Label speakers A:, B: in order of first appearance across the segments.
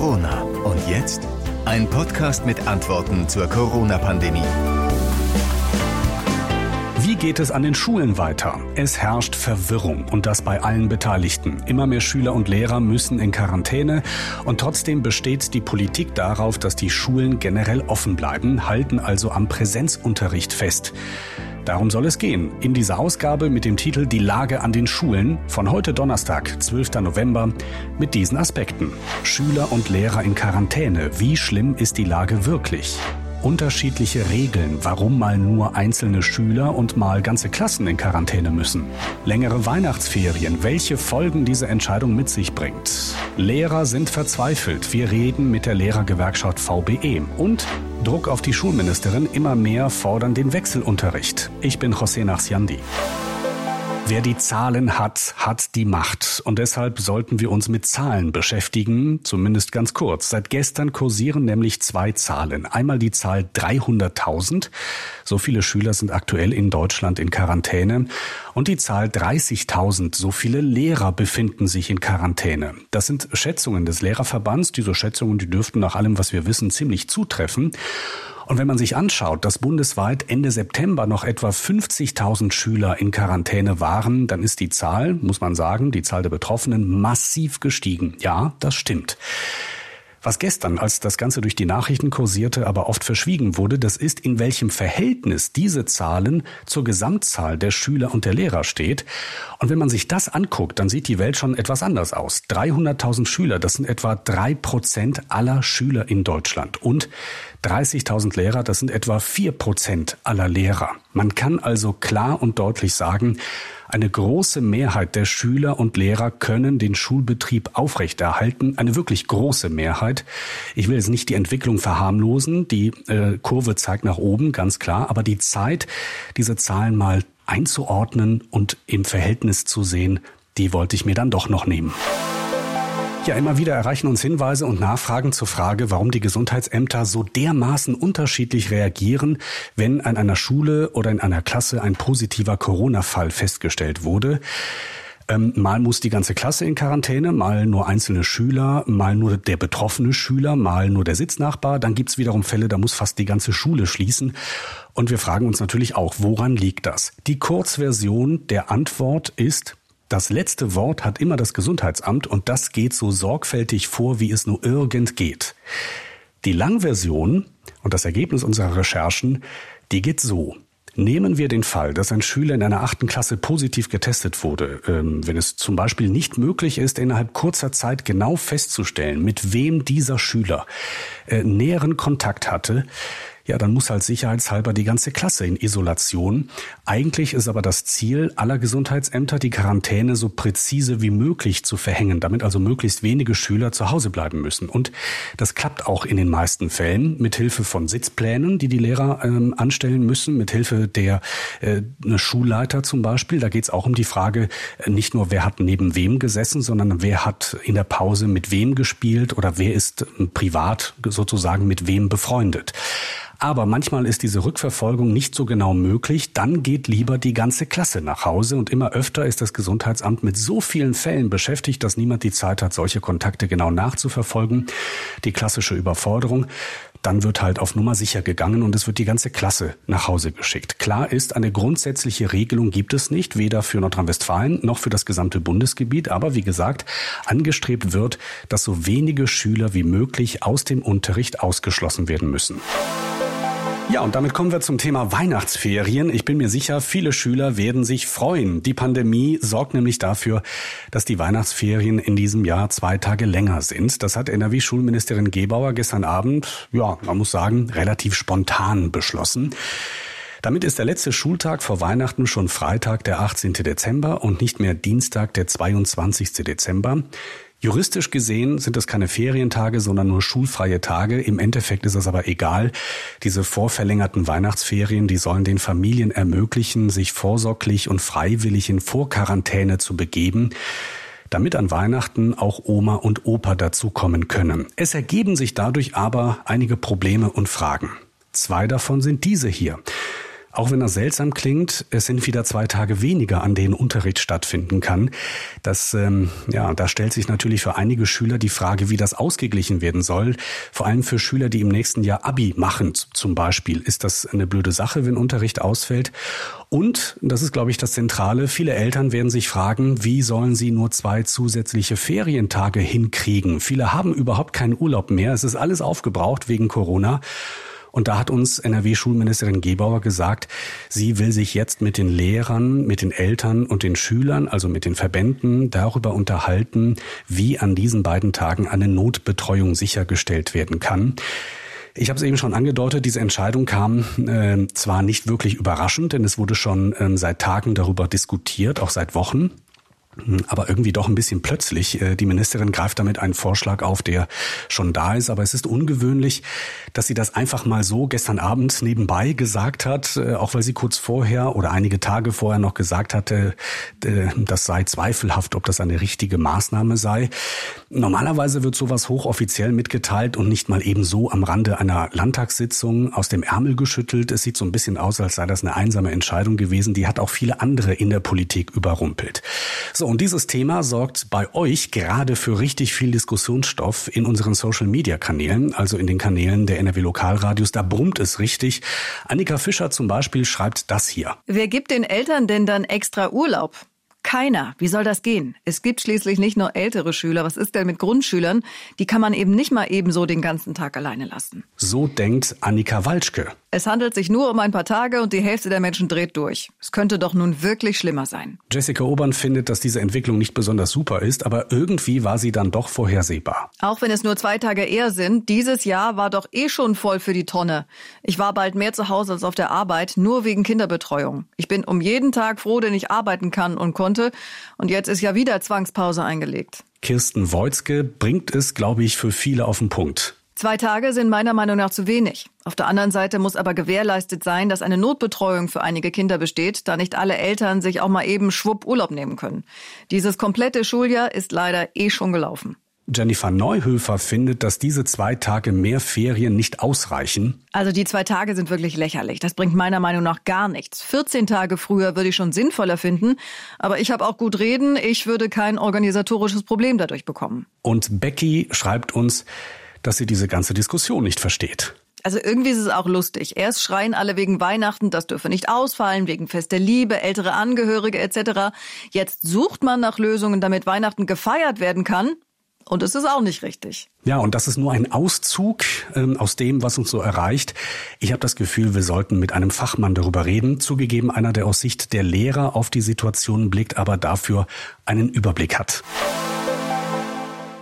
A: Corona. Und jetzt ein Podcast mit Antworten zur Corona-Pandemie.
B: Wie geht es an den Schulen weiter? Es herrscht Verwirrung und das bei allen Beteiligten. Immer mehr Schüler und Lehrer müssen in Quarantäne und trotzdem besteht die Politik darauf, dass die Schulen generell offen bleiben, halten also am Präsenzunterricht fest. Darum soll es gehen in dieser Ausgabe mit dem Titel Die Lage an den Schulen von heute Donnerstag, 12. November, mit diesen Aspekten. Schüler und Lehrer in Quarantäne. Wie schlimm ist die Lage wirklich? unterschiedliche Regeln, warum mal nur einzelne Schüler und mal ganze Klassen in Quarantäne müssen. Längere Weihnachtsferien, welche Folgen diese Entscheidung mit sich bringt. Lehrer sind verzweifelt. Wir reden mit der Lehrergewerkschaft VBE. Und Druck auf die Schulministerin, immer mehr fordern den Wechselunterricht. Ich bin José Nachsiandi. Wer die Zahlen hat, hat die Macht. Und deshalb sollten wir uns mit Zahlen beschäftigen, zumindest ganz kurz. Seit gestern kursieren nämlich zwei Zahlen. Einmal die Zahl 300.000. So viele Schüler sind aktuell in Deutschland in Quarantäne. Und die Zahl 30.000. So viele Lehrer befinden sich in Quarantäne. Das sind Schätzungen des Lehrerverbands. Diese Schätzungen, die dürften nach allem, was wir wissen, ziemlich zutreffen. Und wenn man sich anschaut, dass bundesweit Ende September noch etwa 50.000 Schüler in Quarantäne waren, dann ist die Zahl, muss man sagen, die Zahl der Betroffenen massiv gestiegen. Ja, das stimmt. Was gestern, als das Ganze durch die Nachrichten kursierte, aber oft verschwiegen wurde, das ist, in welchem Verhältnis diese Zahlen zur Gesamtzahl der Schüler und der Lehrer steht. Und wenn man sich das anguckt, dann sieht die Welt schon etwas anders aus. 300.000 Schüler, das sind etwa drei Prozent aller Schüler in Deutschland. Und 30.000 Lehrer, das sind etwa vier Prozent aller Lehrer. Man kann also klar und deutlich sagen, eine große Mehrheit der Schüler und Lehrer können den Schulbetrieb aufrechterhalten. Eine wirklich große Mehrheit. Ich will jetzt nicht die Entwicklung verharmlosen. Die äh, Kurve zeigt nach oben, ganz klar. Aber die Zeit, diese Zahlen mal einzuordnen und im Verhältnis zu sehen, die wollte ich mir dann doch noch nehmen. Ja, immer wieder erreichen uns Hinweise und Nachfragen zur Frage, warum die Gesundheitsämter so dermaßen unterschiedlich reagieren, wenn an einer Schule oder in einer Klasse ein positiver Corona-Fall festgestellt wurde. Ähm, mal muss die ganze Klasse in Quarantäne, mal nur einzelne Schüler, mal nur der betroffene Schüler, mal nur der Sitznachbar. Dann gibt's wiederum Fälle, da muss fast die ganze Schule schließen. Und wir fragen uns natürlich auch, woran liegt das? Die Kurzversion der Antwort ist, das letzte Wort hat immer das Gesundheitsamt und das geht so sorgfältig vor, wie es nur irgend geht. Die Langversion und das Ergebnis unserer Recherchen, die geht so. Nehmen wir den Fall, dass ein Schüler in einer achten Klasse positiv getestet wurde, ähm, wenn es zum Beispiel nicht möglich ist, innerhalb kurzer Zeit genau festzustellen, mit wem dieser Schüler äh, näheren Kontakt hatte, ja, dann muss halt sicherheitshalber die ganze Klasse in Isolation. Eigentlich ist aber das Ziel aller Gesundheitsämter, die Quarantäne so präzise wie möglich zu verhängen, damit also möglichst wenige Schüler zu Hause bleiben müssen. Und das klappt auch in den meisten Fällen mit Hilfe von Sitzplänen, die die Lehrer ähm, anstellen müssen, mit Hilfe der äh, Schulleiter zum Beispiel. Da geht es auch um die Frage, äh, nicht nur wer hat neben wem gesessen, sondern wer hat in der Pause mit wem gespielt oder wer ist äh, privat sozusagen mit wem befreundet. Aber manchmal ist diese Rückverfolgung nicht so genau möglich. Dann geht lieber die ganze Klasse nach Hause. Und immer öfter ist das Gesundheitsamt mit so vielen Fällen beschäftigt, dass niemand die Zeit hat, solche Kontakte genau nachzuverfolgen. Die klassische Überforderung dann wird halt auf Nummer sicher gegangen und es wird die ganze Klasse nach Hause geschickt. Klar ist, eine grundsätzliche Regelung gibt es nicht, weder für Nordrhein-Westfalen noch für das gesamte Bundesgebiet. Aber wie gesagt, angestrebt wird, dass so wenige Schüler wie möglich aus dem Unterricht ausgeschlossen werden müssen. Ja, und damit kommen wir zum Thema Weihnachtsferien. Ich bin mir sicher, viele Schüler werden sich freuen. Die Pandemie sorgt nämlich dafür, dass die Weihnachtsferien in diesem Jahr zwei Tage länger sind. Das hat NRW-Schulministerin Gebauer gestern Abend, ja, man muss sagen, relativ spontan beschlossen. Damit ist der letzte Schultag vor Weihnachten schon Freitag, der 18. Dezember und nicht mehr Dienstag, der 22. Dezember. Juristisch gesehen sind es keine Ferientage, sondern nur schulfreie Tage. Im Endeffekt ist es aber egal. Diese vorverlängerten Weihnachtsferien, die sollen den Familien ermöglichen, sich vorsorglich und freiwillig in Vorquarantäne zu begeben damit an Weihnachten auch Oma und Opa dazukommen können. Es ergeben sich dadurch aber einige Probleme und Fragen. Zwei davon sind diese hier. Auch wenn das seltsam klingt, es sind wieder zwei Tage weniger, an denen Unterricht stattfinden kann. Das, ähm, ja, da stellt sich natürlich für einige Schüler die Frage, wie das ausgeglichen werden soll. Vor allem für Schüler, die im nächsten Jahr Abi machen, zum Beispiel. Ist das eine blöde Sache, wenn Unterricht ausfällt? Und, das ist, glaube ich, das Zentrale, viele Eltern werden sich fragen, wie sollen sie nur zwei zusätzliche Ferientage hinkriegen? Viele haben überhaupt keinen Urlaub mehr. Es ist alles aufgebraucht wegen Corona. Und da hat uns NRW-Schulministerin Gebauer gesagt, sie will sich jetzt mit den Lehrern, mit den Eltern und den Schülern, also mit den Verbänden, darüber unterhalten, wie an diesen beiden Tagen eine Notbetreuung sichergestellt werden kann. Ich habe es eben schon angedeutet, diese Entscheidung kam äh, zwar nicht wirklich überraschend, denn es wurde schon äh, seit Tagen darüber diskutiert, auch seit Wochen aber irgendwie doch ein bisschen plötzlich. Äh, die Ministerin greift damit einen Vorschlag auf, der schon da ist, aber es ist ungewöhnlich, dass sie das einfach mal so gestern Abend nebenbei gesagt hat, äh, auch weil sie kurz vorher oder einige Tage vorher noch gesagt hatte, äh, das sei zweifelhaft, ob das eine richtige Maßnahme sei. Normalerweise wird sowas hochoffiziell mitgeteilt und nicht mal eben so am Rande einer Landtagssitzung aus dem Ärmel geschüttelt. Es sieht so ein bisschen aus, als sei das eine einsame Entscheidung gewesen. Die hat auch viele andere in der Politik überrumpelt. So, und dieses Thema sorgt bei euch gerade für richtig viel Diskussionsstoff in unseren Social-Media-Kanälen, also in den Kanälen der NRW Lokalradios. Da brummt es richtig. Annika Fischer zum Beispiel schreibt das hier.
C: Wer gibt den Eltern denn dann extra Urlaub? Keiner. Wie soll das gehen? Es gibt schließlich nicht nur ältere Schüler. Was ist denn mit Grundschülern? Die kann man eben nicht mal ebenso den ganzen Tag alleine lassen.
B: So denkt Annika Walschke.
C: Es handelt sich nur um ein paar Tage und die Hälfte der Menschen dreht durch. Es könnte doch nun wirklich schlimmer sein.
B: Jessica Obern findet, dass diese Entwicklung nicht besonders super ist, aber irgendwie war sie dann doch vorhersehbar.
C: Auch wenn es nur zwei Tage eher sind, dieses Jahr war doch eh schon voll für die Tonne. Ich war bald mehr zu Hause als auf der Arbeit, nur wegen Kinderbetreuung. Ich bin um jeden Tag froh, den ich arbeiten kann und konnte. Und jetzt ist ja wieder Zwangspause eingelegt.
B: Kirsten Wojtzke bringt es, glaube ich, für viele auf den Punkt.
C: Zwei Tage sind meiner Meinung nach zu wenig. Auf der anderen Seite muss aber gewährleistet sein, dass eine Notbetreuung für einige Kinder besteht, da nicht alle Eltern sich auch mal eben schwupp Urlaub nehmen können. Dieses komplette Schuljahr ist leider eh schon gelaufen.
B: Jennifer Neuhöfer findet, dass diese zwei Tage mehr Ferien nicht ausreichen.
C: Also die zwei Tage sind wirklich lächerlich. Das bringt meiner Meinung nach gar nichts. 14 Tage früher würde ich schon sinnvoller finden. Aber ich habe auch gut reden. Ich würde kein organisatorisches Problem dadurch bekommen.
B: Und Becky schreibt uns, dass sie diese ganze Diskussion nicht versteht.
C: Also irgendwie ist es auch lustig. Erst schreien alle wegen Weihnachten, das dürfe nicht ausfallen, wegen Fest der Liebe, ältere Angehörige etc. Jetzt sucht man nach Lösungen, damit Weihnachten gefeiert werden kann. Und es ist auch nicht richtig.
B: Ja, und das ist nur ein Auszug ähm, aus dem, was uns so erreicht. Ich habe das Gefühl, wir sollten mit einem Fachmann darüber reden. Zugegeben, einer, der aus Sicht der Lehrer auf die Situation blickt, aber dafür einen Überblick hat.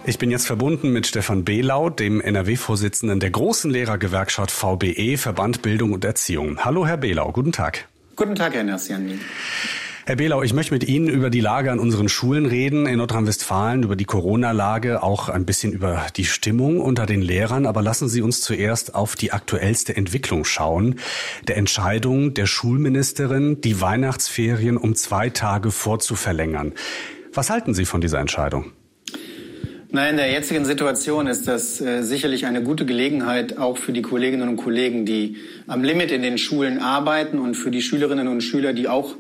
B: Ich bin jetzt verbunden mit Stefan Behlau, dem NRW-Vorsitzenden der großen Lehrergewerkschaft VBE, Verband Bildung und Erziehung. Hallo, Herr Behlau, guten Tag.
D: Guten Tag, Herr Nassiani.
B: Herr Behlau, ich möchte mit Ihnen über die Lage an unseren Schulen reden in Nordrhein-Westfalen, über die Corona-Lage, auch ein bisschen über die Stimmung unter den Lehrern. Aber lassen Sie uns zuerst auf die aktuellste Entwicklung schauen. Der Entscheidung der Schulministerin, die Weihnachtsferien um zwei Tage vorzuverlängern. Was halten Sie von dieser Entscheidung?
D: Nein, in der jetzigen Situation ist das äh, sicherlich eine gute Gelegenheit, auch für die Kolleginnen und Kollegen, die am Limit in den Schulen arbeiten und für die Schülerinnen und Schüler, die auch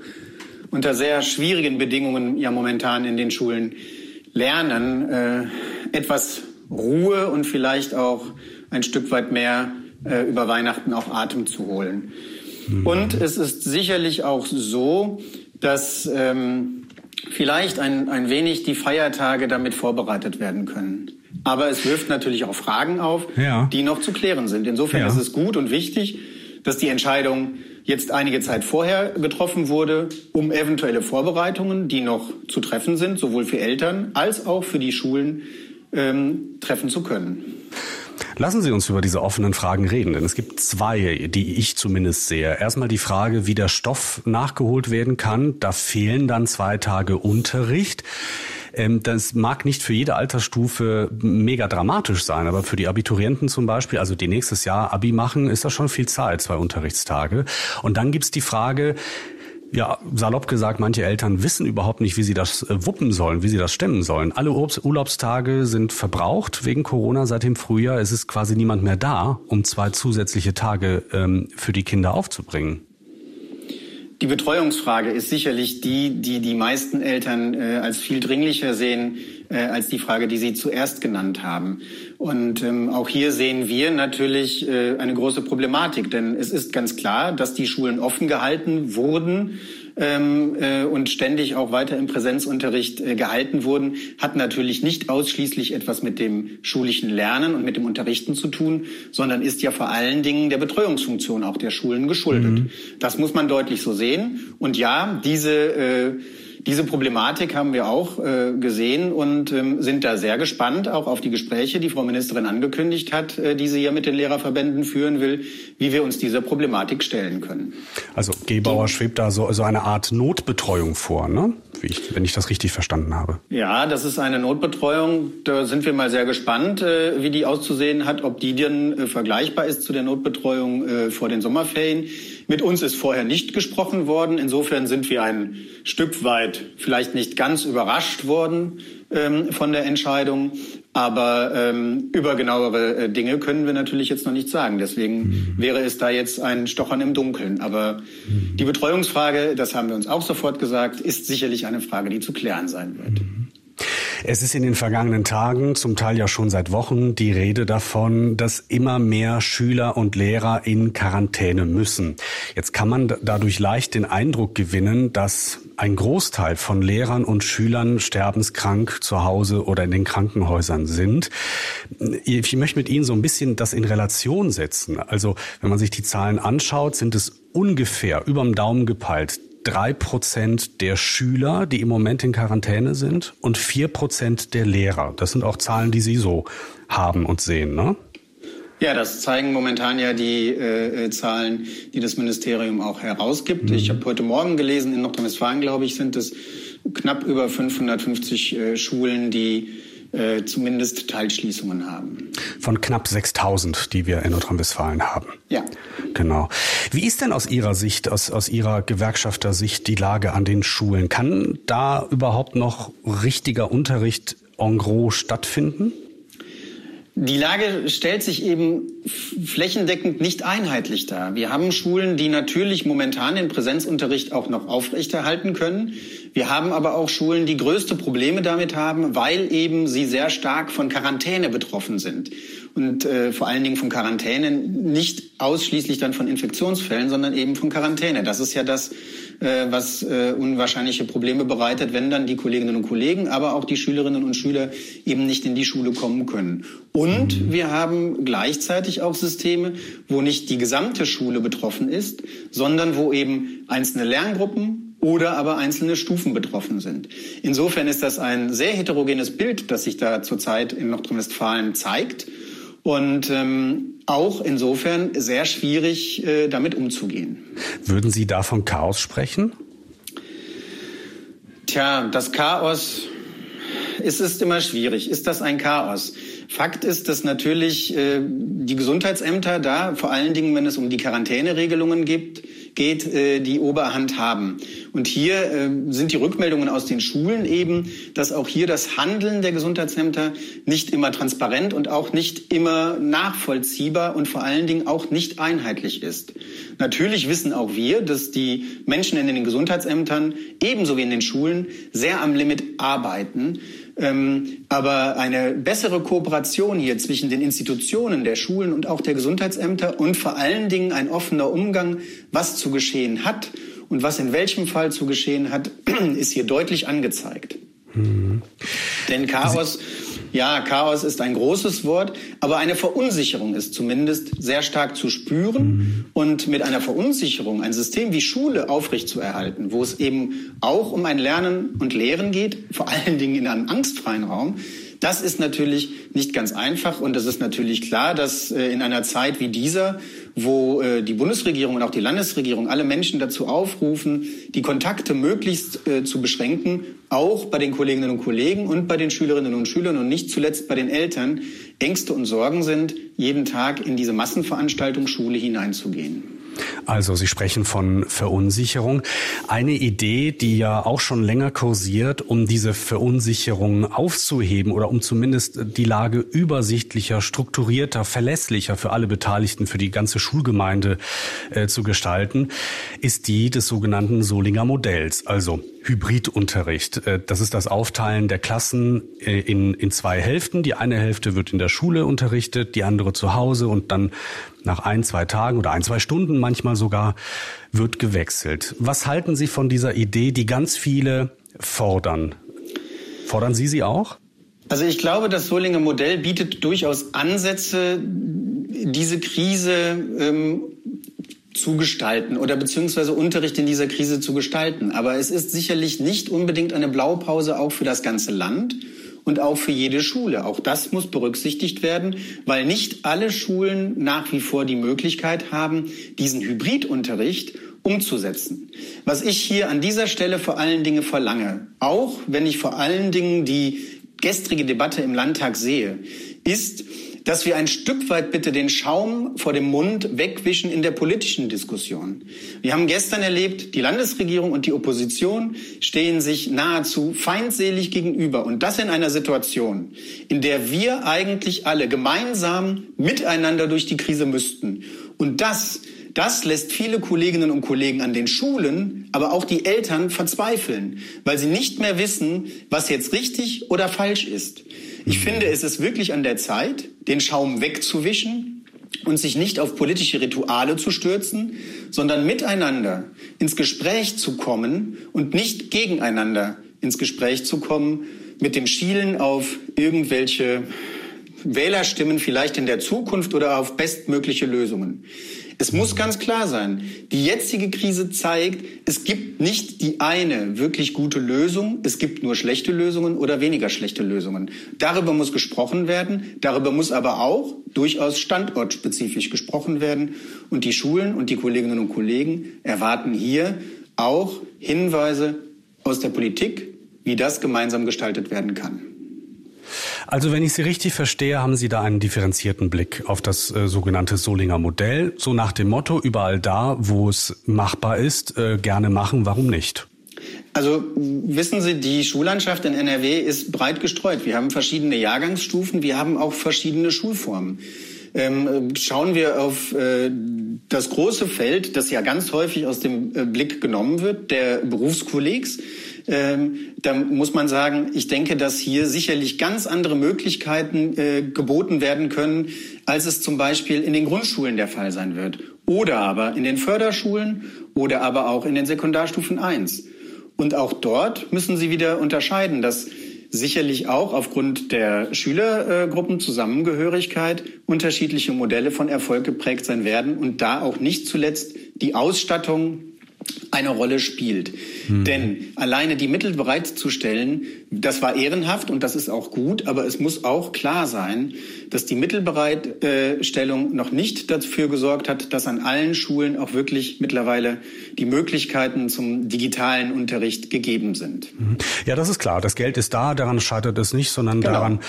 D: unter sehr schwierigen Bedingungen ja momentan in den Schulen lernen, äh, etwas Ruhe und vielleicht auch ein Stück weit mehr äh, über Weihnachten auch Atem zu holen. Mhm. Und es ist sicherlich auch so, dass ähm, vielleicht ein, ein wenig die Feiertage damit vorbereitet werden können. Aber es wirft natürlich auch Fragen auf, ja. die noch zu klären sind. Insofern ja. ist es gut und wichtig, dass die Entscheidung jetzt einige Zeit vorher getroffen wurde, um eventuelle Vorbereitungen, die noch zu treffen sind, sowohl für Eltern als auch für die Schulen, ähm, treffen zu können.
B: Lassen Sie uns über diese offenen Fragen reden, denn es gibt zwei, die ich zumindest sehe. Erstmal die Frage, wie der Stoff nachgeholt werden kann. Da fehlen dann zwei Tage Unterricht. Ähm, das mag nicht für jede Altersstufe mega dramatisch sein, aber für die Abiturienten zum Beispiel, also die nächstes Jahr Abi machen, ist das schon viel Zeit, zwei Unterrichtstage. Und dann gibt's die Frage, ja, salopp gesagt, manche Eltern wissen überhaupt nicht, wie sie das äh, wuppen sollen, wie sie das stemmen sollen. Alle Urlaubstage sind verbraucht wegen Corona seit dem Frühjahr. Es ist quasi niemand mehr da, um zwei zusätzliche Tage ähm, für die Kinder aufzubringen.
D: Die Betreuungsfrage ist sicherlich die, die die meisten Eltern äh, als viel dringlicher sehen äh, als die Frage, die Sie zuerst genannt haben. Und ähm, auch hier sehen wir natürlich äh, eine große Problematik, denn es ist ganz klar, dass die Schulen offen gehalten wurden ähm, äh, und ständig auch weiter im Präsenzunterricht äh, gehalten wurden, hat natürlich nicht ausschließlich etwas mit dem schulischen Lernen und mit dem Unterrichten zu tun, sondern ist ja vor allen Dingen der Betreuungsfunktion auch der Schulen geschuldet. Mhm. Das muss man deutlich so sehen. Und ja, diese äh, diese Problematik haben wir auch äh, gesehen und ähm, sind da sehr gespannt auch auf die Gespräche, die Frau Ministerin angekündigt hat, äh, die sie ja mit den Lehrerverbänden führen will, wie wir uns dieser Problematik stellen können.
B: Also Gebauer schwebt da so, so eine Art Notbetreuung vor, ne? Wie ich, wenn ich das richtig verstanden habe.
D: Ja, das ist eine Notbetreuung. Da sind wir mal sehr gespannt, äh, wie die auszusehen hat, ob die denn äh, vergleichbar ist zu der Notbetreuung äh, vor den Sommerferien. Mit uns ist vorher nicht gesprochen worden. Insofern sind wir ein Stück weit vielleicht nicht ganz überrascht worden ähm, von der Entscheidung. Aber ähm, über genauere äh, Dinge können wir natürlich jetzt noch nicht sagen. Deswegen mhm. wäre es da jetzt ein Stochern im Dunkeln. Aber mhm. die Betreuungsfrage, das haben wir uns auch sofort gesagt, ist sicherlich eine Frage, die zu klären sein wird.
B: Es ist in den vergangenen Tagen, zum Teil ja schon seit Wochen, die Rede davon, dass immer mehr Schüler und Lehrer in Quarantäne müssen. Jetzt kann man dadurch leicht den Eindruck gewinnen, dass ein Großteil von Lehrern und Schülern sterbenskrank zu Hause oder in den Krankenhäusern sind. Ich möchte mit Ihnen so ein bisschen das in Relation setzen. Also wenn man sich die Zahlen anschaut, sind es ungefähr überm Daumen gepeilt drei Prozent der Schüler, die im Moment in Quarantäne sind und vier Prozent der Lehrer. Das sind auch Zahlen, die Sie so haben und sehen, ne?
D: Ja, das zeigen momentan ja die äh, äh Zahlen, die das Ministerium auch herausgibt. Mhm. Ich habe heute Morgen gelesen, in Nordrhein-Westfalen, glaube ich, sind es knapp über 550 äh, Schulen, die äh, zumindest Teilschließungen haben.
B: Von knapp 6000, die wir in Nordrhein-Westfalen haben.
D: Ja.
B: Genau. Wie ist denn aus Ihrer Sicht, aus, aus Ihrer Gewerkschafter-Sicht die Lage an den Schulen? Kann da überhaupt noch richtiger Unterricht en gros stattfinden?
D: Die Lage stellt sich eben flächendeckend nicht einheitlich dar. Wir haben Schulen, die natürlich momentan den Präsenzunterricht auch noch aufrechterhalten können. Wir haben aber auch Schulen, die größte Probleme damit haben, weil eben sie sehr stark von Quarantäne betroffen sind. Und äh, vor allen Dingen von Quarantäne, nicht ausschließlich dann von Infektionsfällen, sondern eben von Quarantäne. Das ist ja das, äh, was äh, unwahrscheinliche Probleme bereitet, wenn dann die Kolleginnen und Kollegen, aber auch die Schülerinnen und Schüler eben nicht in die Schule kommen können. Und wir haben gleichzeitig auch Systeme, wo nicht die gesamte Schule betroffen ist, sondern wo eben einzelne Lerngruppen oder aber einzelne Stufen betroffen sind. Insofern ist das ein sehr heterogenes Bild, das sich da zurzeit in Nordrhein-Westfalen zeigt und ähm, auch insofern sehr schwierig, äh, damit umzugehen.
B: Würden Sie da von Chaos sprechen?
D: Tja, das Chaos, es ist immer schwierig. Ist das ein Chaos? Fakt ist, dass natürlich äh, die Gesundheitsämter da, vor allen Dingen, wenn es um die Quarantäneregelungen gibt, geht, äh, die Oberhand haben. Und hier äh, sind die Rückmeldungen aus den Schulen eben, dass auch hier das Handeln der Gesundheitsämter nicht immer transparent und auch nicht immer nachvollziehbar und vor allen Dingen auch nicht einheitlich ist. Natürlich wissen auch wir, dass die Menschen in den Gesundheitsämtern ebenso wie in den Schulen sehr am Limit arbeiten. Ähm, aber eine bessere Kooperation hier zwischen den Institutionen der Schulen und auch der Gesundheitsämter und vor allen Dingen ein offener Umgang, was zu geschehen hat und was in welchem Fall zu geschehen hat, ist hier deutlich angezeigt. Mhm. Denn Chaos ja, Chaos ist ein großes Wort, aber eine Verunsicherung ist zumindest sehr stark zu spüren. Mhm. Und mit einer Verunsicherung ein System wie Schule aufrechtzuerhalten, wo es eben auch um ein Lernen und Lehren geht, vor allen Dingen in einem angstfreien Raum, das ist natürlich nicht ganz einfach und es ist natürlich klar, dass äh, in einer Zeit wie dieser, wo äh, die Bundesregierung und auch die Landesregierung alle Menschen dazu aufrufen, die Kontakte möglichst äh, zu beschränken, auch bei den Kolleginnen und Kollegen und bei den Schülerinnen und Schülern und nicht zuletzt bei den Eltern, Ängste und Sorgen sind, jeden Tag in diese Massenveranstaltung Schule hineinzugehen.
B: Also Sie sprechen von Verunsicherung. Eine Idee, die ja auch schon länger kursiert, um diese Verunsicherung aufzuheben oder um zumindest die Lage übersichtlicher, strukturierter, verlässlicher für alle Beteiligten, für die ganze Schulgemeinde äh, zu gestalten, ist die des sogenannten Solinger Modells, also Hybridunterricht. Äh, das ist das Aufteilen der Klassen äh, in, in zwei Hälften. Die eine Hälfte wird in der Schule unterrichtet, die andere zu Hause und dann nach ein, zwei Tagen oder ein, zwei Stunden manchmal sogar wird gewechselt. Was halten Sie von dieser Idee, die ganz viele fordern? Fordern Sie sie auch?
D: Also ich glaube, das Solinger Modell bietet durchaus Ansätze, diese Krise ähm, zu gestalten oder beziehungsweise Unterricht in dieser Krise zu gestalten. Aber es ist sicherlich nicht unbedingt eine Blaupause auch für das ganze Land und auch für jede Schule. Auch das muss berücksichtigt werden, weil nicht alle Schulen nach wie vor die Möglichkeit haben, diesen Hybridunterricht umzusetzen. Was ich hier an dieser Stelle vor allen Dingen verlange, auch wenn ich vor allen Dingen die gestrige Debatte im Landtag sehe, ist, dass wir ein Stück weit bitte den Schaum vor dem Mund wegwischen in der politischen Diskussion. Wir haben gestern erlebt, die Landesregierung und die Opposition stehen sich nahezu feindselig gegenüber. Und das in einer Situation, in der wir eigentlich alle gemeinsam miteinander durch die Krise müssten. Und das das lässt viele Kolleginnen und Kollegen an den Schulen, aber auch die Eltern verzweifeln, weil sie nicht mehr wissen, was jetzt richtig oder falsch ist. Ich finde, es ist wirklich an der Zeit, den Schaum wegzuwischen und sich nicht auf politische Rituale zu stürzen, sondern miteinander ins Gespräch zu kommen und nicht gegeneinander ins Gespräch zu kommen mit dem Schielen auf irgendwelche Wählerstimmen vielleicht in der Zukunft oder auf bestmögliche Lösungen. Es muss ganz klar sein, die jetzige Krise zeigt, es gibt nicht die eine wirklich gute Lösung, es gibt nur schlechte Lösungen oder weniger schlechte Lösungen. Darüber muss gesprochen werden, darüber muss aber auch durchaus standortspezifisch gesprochen werden. Und die Schulen und die Kolleginnen und Kollegen erwarten hier auch Hinweise aus der Politik, wie das gemeinsam gestaltet werden kann.
B: Also wenn ich Sie richtig verstehe, haben Sie da einen differenzierten Blick auf das äh, sogenannte Solinger Modell. So nach dem Motto, überall da, wo es machbar ist, äh, gerne machen, warum nicht?
D: Also wissen Sie, die Schullandschaft in NRW ist breit gestreut. Wir haben verschiedene Jahrgangsstufen, wir haben auch verschiedene Schulformen. Ähm, schauen wir auf äh, das große Feld, das ja ganz häufig aus dem äh, Blick genommen wird, der Berufskollegs ähm, da muss man sagen, ich denke, dass hier sicherlich ganz andere Möglichkeiten äh, geboten werden können, als es zum Beispiel in den Grundschulen der Fall sein wird. Oder aber in den Förderschulen oder aber auch in den Sekundarstufen 1. Und auch dort müssen Sie wieder unterscheiden, dass sicherlich auch aufgrund der Schülergruppenzusammengehörigkeit unterschiedliche Modelle von Erfolg geprägt sein werden und da auch nicht zuletzt die Ausstattung eine Rolle spielt. Mhm. Denn alleine die Mittel bereitzustellen, das war ehrenhaft und das ist auch gut, aber es muss auch klar sein, dass die Mittelbereitstellung noch nicht dafür gesorgt hat, dass an allen Schulen auch wirklich mittlerweile die Möglichkeiten zum digitalen Unterricht gegeben sind.
B: Ja, das ist klar. Das Geld ist da, daran scheitert es nicht, sondern genau. daran,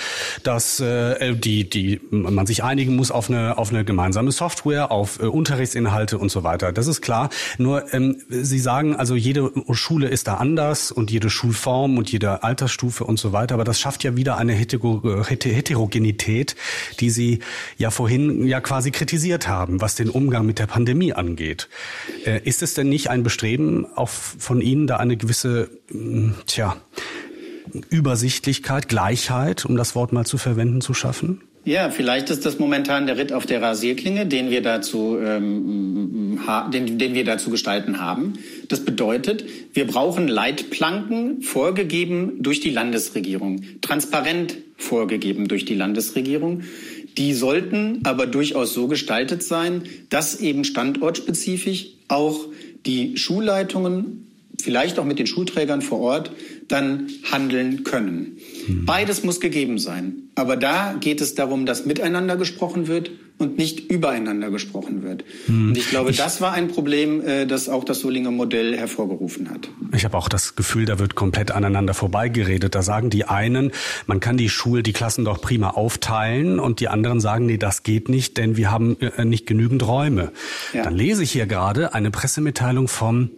B: dass äh, die, die, man sich einigen muss auf eine, auf eine gemeinsame Software, auf äh, Unterrichtsinhalte und so weiter. Das ist klar. Nur ähm, Sie sagen, also jede Schule ist da anders und jede Schulform und jede Altersstufe und so weiter, aber das schafft ja wieder eine Heterogenität, die Sie ja vorhin ja quasi kritisiert haben, was den Umgang mit der Pandemie angeht. Äh, ist es denn nicht ein Bestreben auch von Ihnen, da eine gewisse, hm, tja, Übersichtlichkeit, Gleichheit, um das Wort mal zu verwenden, zu schaffen?
D: Ja, vielleicht ist das momentan der Ritt auf der Rasierklinge, den wir dazu, ähm, den, den wir dazu gestalten haben. Das bedeutet, wir brauchen Leitplanken vorgegeben durch die Landesregierung, transparent vorgegeben durch die Landesregierung. Die sollten aber durchaus so gestaltet sein, dass eben standortspezifisch auch die Schulleitungen vielleicht auch mit den Schulträgern vor Ort dann handeln können. Mhm. Beides muss gegeben sein. Aber da geht es darum, dass miteinander gesprochen wird und nicht übereinander gesprochen wird. Mhm. Und ich glaube, ich, das war ein Problem, äh, das auch das Solinger Modell hervorgerufen hat.
B: Ich habe auch das Gefühl, da wird komplett aneinander vorbeigeredet. Da sagen die einen, man kann die Schule, die Klassen doch prima aufteilen und die anderen sagen, nee, das geht nicht, denn wir haben äh, nicht genügend Räume. Ja. Dann lese ich hier gerade eine Pressemitteilung vom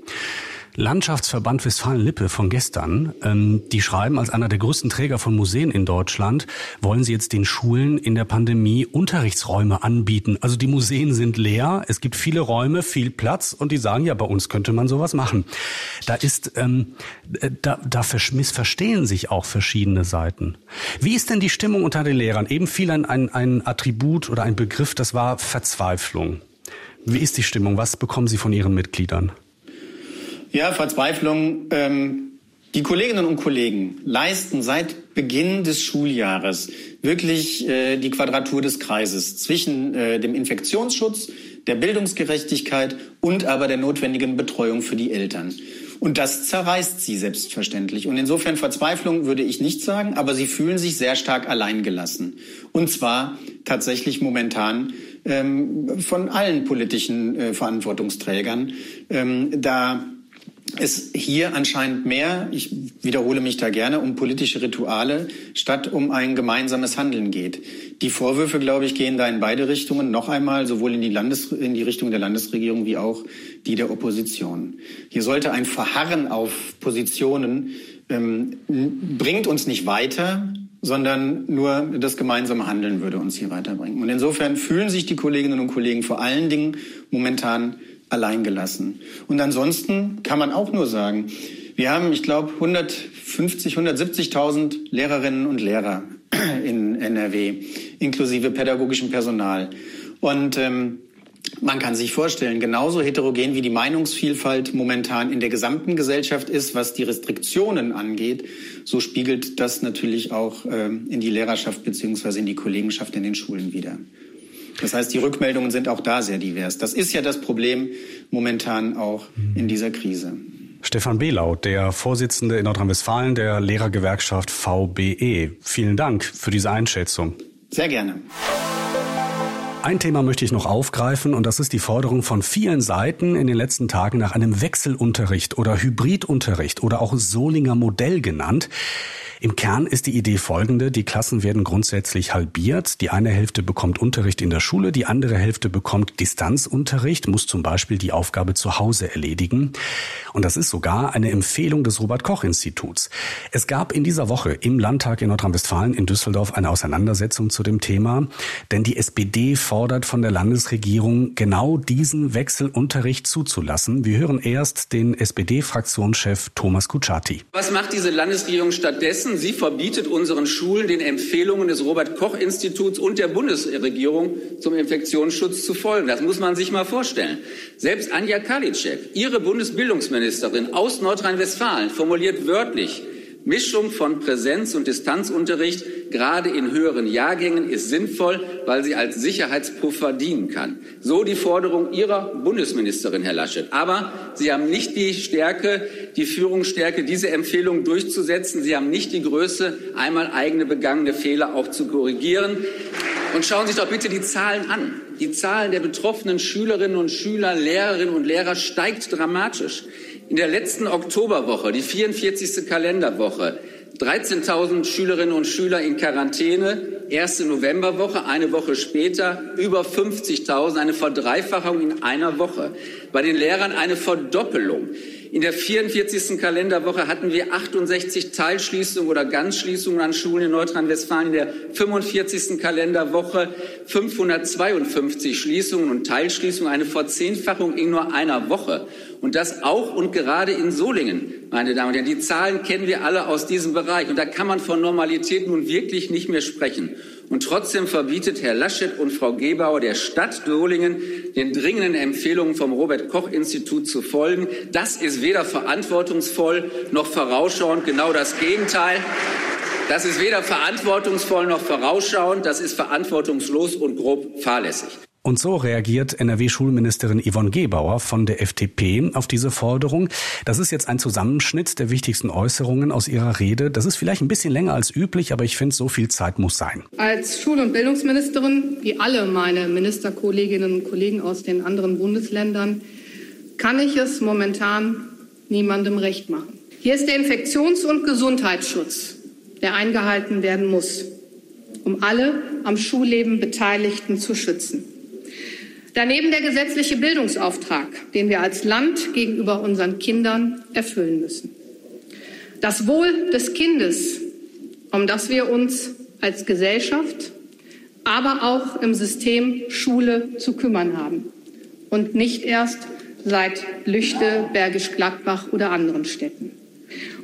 B: Landschaftsverband Westfalen-Lippe von gestern, ähm, die schreiben, als einer der größten Träger von Museen in Deutschland, wollen sie jetzt den Schulen in der Pandemie Unterrichtsräume anbieten. Also die Museen sind leer, es gibt viele Räume, viel Platz und die sagen, ja, bei uns könnte man sowas machen. Da ist, ähm, äh, da, da missverstehen sich auch verschiedene Seiten. Wie ist denn die Stimmung unter den Lehrern? Eben fiel ein, ein, ein Attribut oder ein Begriff, das war Verzweiflung. Wie ist die Stimmung? Was bekommen Sie von Ihren Mitgliedern?
D: Ja, Verzweiflung. Ähm, die Kolleginnen und Kollegen leisten seit Beginn des Schuljahres wirklich äh, die Quadratur des Kreises zwischen äh, dem Infektionsschutz, der Bildungsgerechtigkeit und aber der notwendigen Betreuung für die Eltern. Und das zerreißt sie selbstverständlich. Und insofern Verzweiflung würde ich nicht sagen, aber sie fühlen sich sehr stark alleingelassen. Und zwar tatsächlich momentan ähm, von allen politischen äh, Verantwortungsträgern. Ähm, da es hier anscheinend mehr, ich wiederhole mich da gerne, um politische Rituale statt um ein gemeinsames Handeln geht. Die Vorwürfe, glaube ich, gehen da in beide Richtungen. Noch einmal, sowohl in die, Landes in die Richtung der Landesregierung wie auch die der Opposition. Hier sollte ein Verharren auf Positionen ähm, bringt uns nicht weiter, sondern nur das gemeinsame Handeln würde uns hier weiterbringen. Und insofern fühlen sich die Kolleginnen und Kollegen vor allen Dingen momentan alleingelassen. Und ansonsten kann man auch nur sagen, wir haben, ich glaube, 150, 170.000 Lehrerinnen und Lehrer in NRW, inklusive pädagogischem Personal. Und ähm, man kann sich vorstellen, genauso heterogen wie die Meinungsvielfalt momentan in der gesamten Gesellschaft ist, was die Restriktionen angeht, so spiegelt das natürlich auch ähm, in die Lehrerschaft beziehungsweise in die Kollegenschaft in den Schulen wieder. Das heißt, die Rückmeldungen sind auch da sehr divers. Das ist ja das Problem momentan auch in dieser Krise.
B: Stefan Behlau, der Vorsitzende in Nordrhein-Westfalen der Lehrergewerkschaft VBE. Vielen Dank für diese Einschätzung.
D: Sehr gerne.
B: Ein Thema möchte ich noch aufgreifen und das ist die Forderung von vielen Seiten in den letzten Tagen nach einem Wechselunterricht oder Hybridunterricht oder auch Solinger Modell genannt. Im Kern ist die Idee folgende. Die Klassen werden grundsätzlich halbiert. Die eine Hälfte bekommt Unterricht in der Schule, die andere Hälfte bekommt Distanzunterricht, muss zum Beispiel die Aufgabe zu Hause erledigen. Und das ist sogar eine Empfehlung des Robert-Koch-Instituts. Es gab in dieser Woche im Landtag in Nordrhein-Westfalen in Düsseldorf eine Auseinandersetzung zu dem Thema, denn die SPD fordert von der Landesregierung genau diesen Wechselunterricht zuzulassen. Wir hören erst den SPD-Fraktionschef Thomas Kutschaty.
E: Was macht diese Landesregierung stattdessen? Sie verbietet unseren Schulen den Empfehlungen des Robert Koch Instituts und der Bundesregierung zum Infektionsschutz zu folgen. Das muss man sich mal vorstellen. Selbst Anja Karliczek, ihre Bundesbildungsministerin aus Nordrhein-Westfalen, formuliert wörtlich, Mischung von Präsenz- und Distanzunterricht, gerade in höheren Jahrgängen, ist sinnvoll, weil sie als Sicherheitspuffer dienen kann. So die Forderung Ihrer Bundesministerin, Herr Laschet. Aber Sie haben nicht die Stärke, die Führungsstärke, diese Empfehlung durchzusetzen. Sie haben nicht die Größe, einmal eigene begangene Fehler auch zu korrigieren. Und schauen Sie sich doch bitte die Zahlen an. Die Zahlen der betroffenen Schülerinnen und Schüler, Lehrerinnen und Lehrer steigt dramatisch. In der letzten Oktoberwoche, die 44. Kalenderwoche, 13.000 Schülerinnen und Schüler in Quarantäne, erste Novemberwoche, eine Woche später über 50.000, eine Verdreifachung in einer Woche. Bei den Lehrern eine Verdoppelung. In der 44. Kalenderwoche hatten wir 68 Teilschließungen oder Ganzschließungen an Schulen in Nordrhein-Westfalen. In der 45. Kalenderwoche 552 Schließungen und Teilschließungen, eine Verzehnfachung in nur einer Woche. Und das auch und gerade in Solingen, meine Damen und Herren. Die Zahlen kennen wir alle aus diesem Bereich. Und da kann man von Normalität nun wirklich nicht mehr sprechen. Und trotzdem verbietet Herr Laschet und Frau Gebauer der Stadt Solingen, den dringenden Empfehlungen vom Robert Koch Institut zu folgen. Das ist weder verantwortungsvoll noch vorausschauend, genau das Gegenteil. Das ist weder verantwortungsvoll noch vorausschauend, das ist verantwortungslos und grob fahrlässig.
B: Und so reagiert NRW-Schulministerin Yvonne Gebauer von der FDP auf diese Forderung. Das ist jetzt ein Zusammenschnitt der wichtigsten Äußerungen aus ihrer Rede. Das ist vielleicht ein bisschen länger als üblich, aber ich finde, so viel Zeit muss sein.
F: Als Schul- und Bildungsministerin, wie alle meine Ministerkolleginnen und Kollegen aus den anderen Bundesländern, kann ich es momentan niemandem recht machen. Hier ist der Infektions- und Gesundheitsschutz, der eingehalten werden muss, um alle am Schulleben Beteiligten zu schützen. Daneben der gesetzliche Bildungsauftrag, den wir als Land gegenüber unseren Kindern erfüllen müssen. Das Wohl des Kindes, um das wir uns als Gesellschaft, aber auch im System Schule zu kümmern haben. Und nicht erst seit Lüchte, Bergisch Gladbach oder anderen Städten.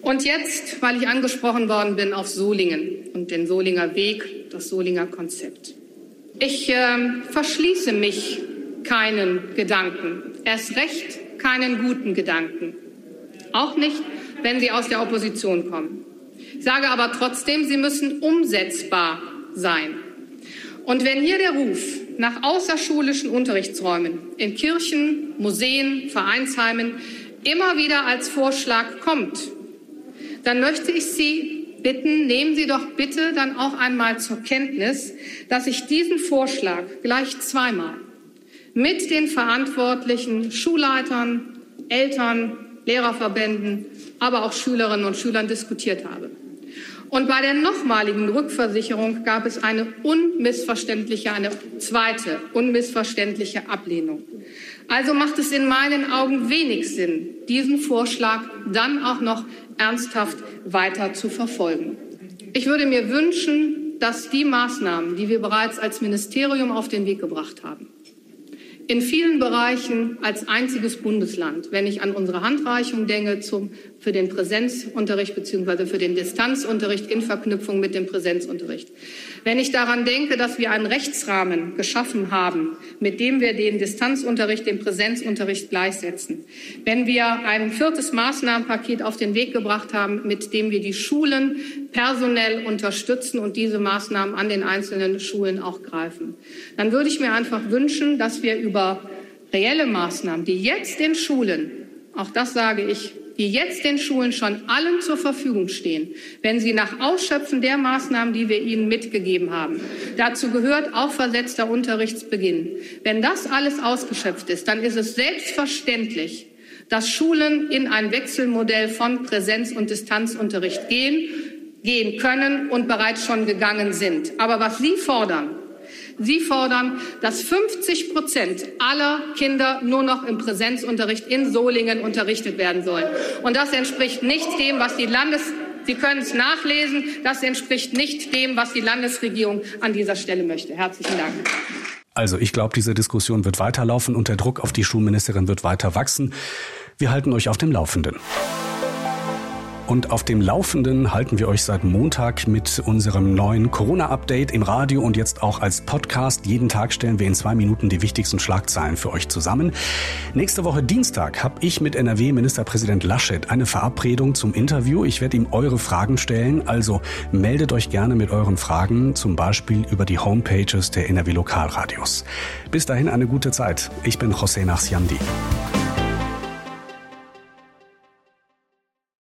F: Und jetzt, weil ich angesprochen worden bin auf Solingen und den Solinger Weg, das Solinger Konzept. Ich äh, verschließe mich keinen Gedanken, erst recht keinen guten Gedanken. Auch nicht, wenn sie aus der Opposition kommen. Ich sage aber trotzdem, sie müssen umsetzbar sein. Und wenn hier der Ruf nach außerschulischen Unterrichtsräumen in Kirchen, Museen, Vereinsheimen immer wieder als Vorschlag kommt, dann möchte ich Sie bitten, nehmen Sie doch bitte dann auch einmal zur Kenntnis, dass ich diesen Vorschlag gleich zweimal mit den verantwortlichen Schulleitern, Eltern, Lehrerverbänden, aber auch Schülerinnen und Schülern diskutiert habe. Und bei der nochmaligen Rückversicherung gab es eine unmissverständliche, eine zweite unmissverständliche Ablehnung. Also macht es in meinen Augen wenig Sinn, diesen Vorschlag dann auch noch ernsthaft weiter zu verfolgen. Ich würde mir wünschen, dass die Maßnahmen, die wir bereits als Ministerium auf den Weg gebracht haben, in vielen Bereichen als einziges Bundesland, wenn ich an unsere Handreichung denke zum, für den Präsenzunterricht bzw. für den Distanzunterricht in Verknüpfung mit dem Präsenzunterricht. Wenn ich daran denke, dass wir einen Rechtsrahmen geschaffen haben, mit dem wir den Distanzunterricht, den Präsenzunterricht gleichsetzen, wenn wir ein viertes Maßnahmenpaket auf den Weg gebracht haben, mit dem wir die Schulen personell unterstützen und diese Maßnahmen an den einzelnen Schulen auch greifen, dann würde ich mir einfach wünschen, dass wir über reelle Maßnahmen, die jetzt den Schulen, auch das sage ich, die jetzt den Schulen schon allen zur Verfügung stehen, wenn sie nach Ausschöpfen der Maßnahmen, die wir ihnen mitgegeben haben, dazu gehört auch versetzter Unterrichtsbeginn. Wenn das alles ausgeschöpft ist, dann ist es selbstverständlich, dass Schulen in ein Wechselmodell von Präsenz- und Distanzunterricht gehen, gehen können und bereits schon gegangen sind. Aber was Sie fordern, Sie fordern, dass 50 Prozent aller Kinder nur noch im Präsenzunterricht in Solingen unterrichtet werden sollen. Und das entspricht nicht dem, was die Landes Sie können es nachlesen. Das entspricht nicht dem, was die Landesregierung an dieser Stelle möchte. Herzlichen Dank.
B: Also ich glaube, diese Diskussion wird weiterlaufen und der Druck auf die Schulministerin wird weiter wachsen. Wir halten euch auf dem Laufenden. Und auf dem Laufenden halten wir euch seit Montag mit unserem neuen Corona-Update im Radio und jetzt auch als Podcast. Jeden Tag stellen wir in zwei Minuten die wichtigsten Schlagzeilen für euch zusammen. Nächste Woche Dienstag habe ich mit NRW-Ministerpräsident Laschet eine Verabredung zum Interview. Ich werde ihm eure Fragen stellen, also meldet euch gerne mit euren Fragen, zum Beispiel über die Homepages der NRW-Lokalradios. Bis dahin eine gute Zeit. Ich bin José Nachsiandi.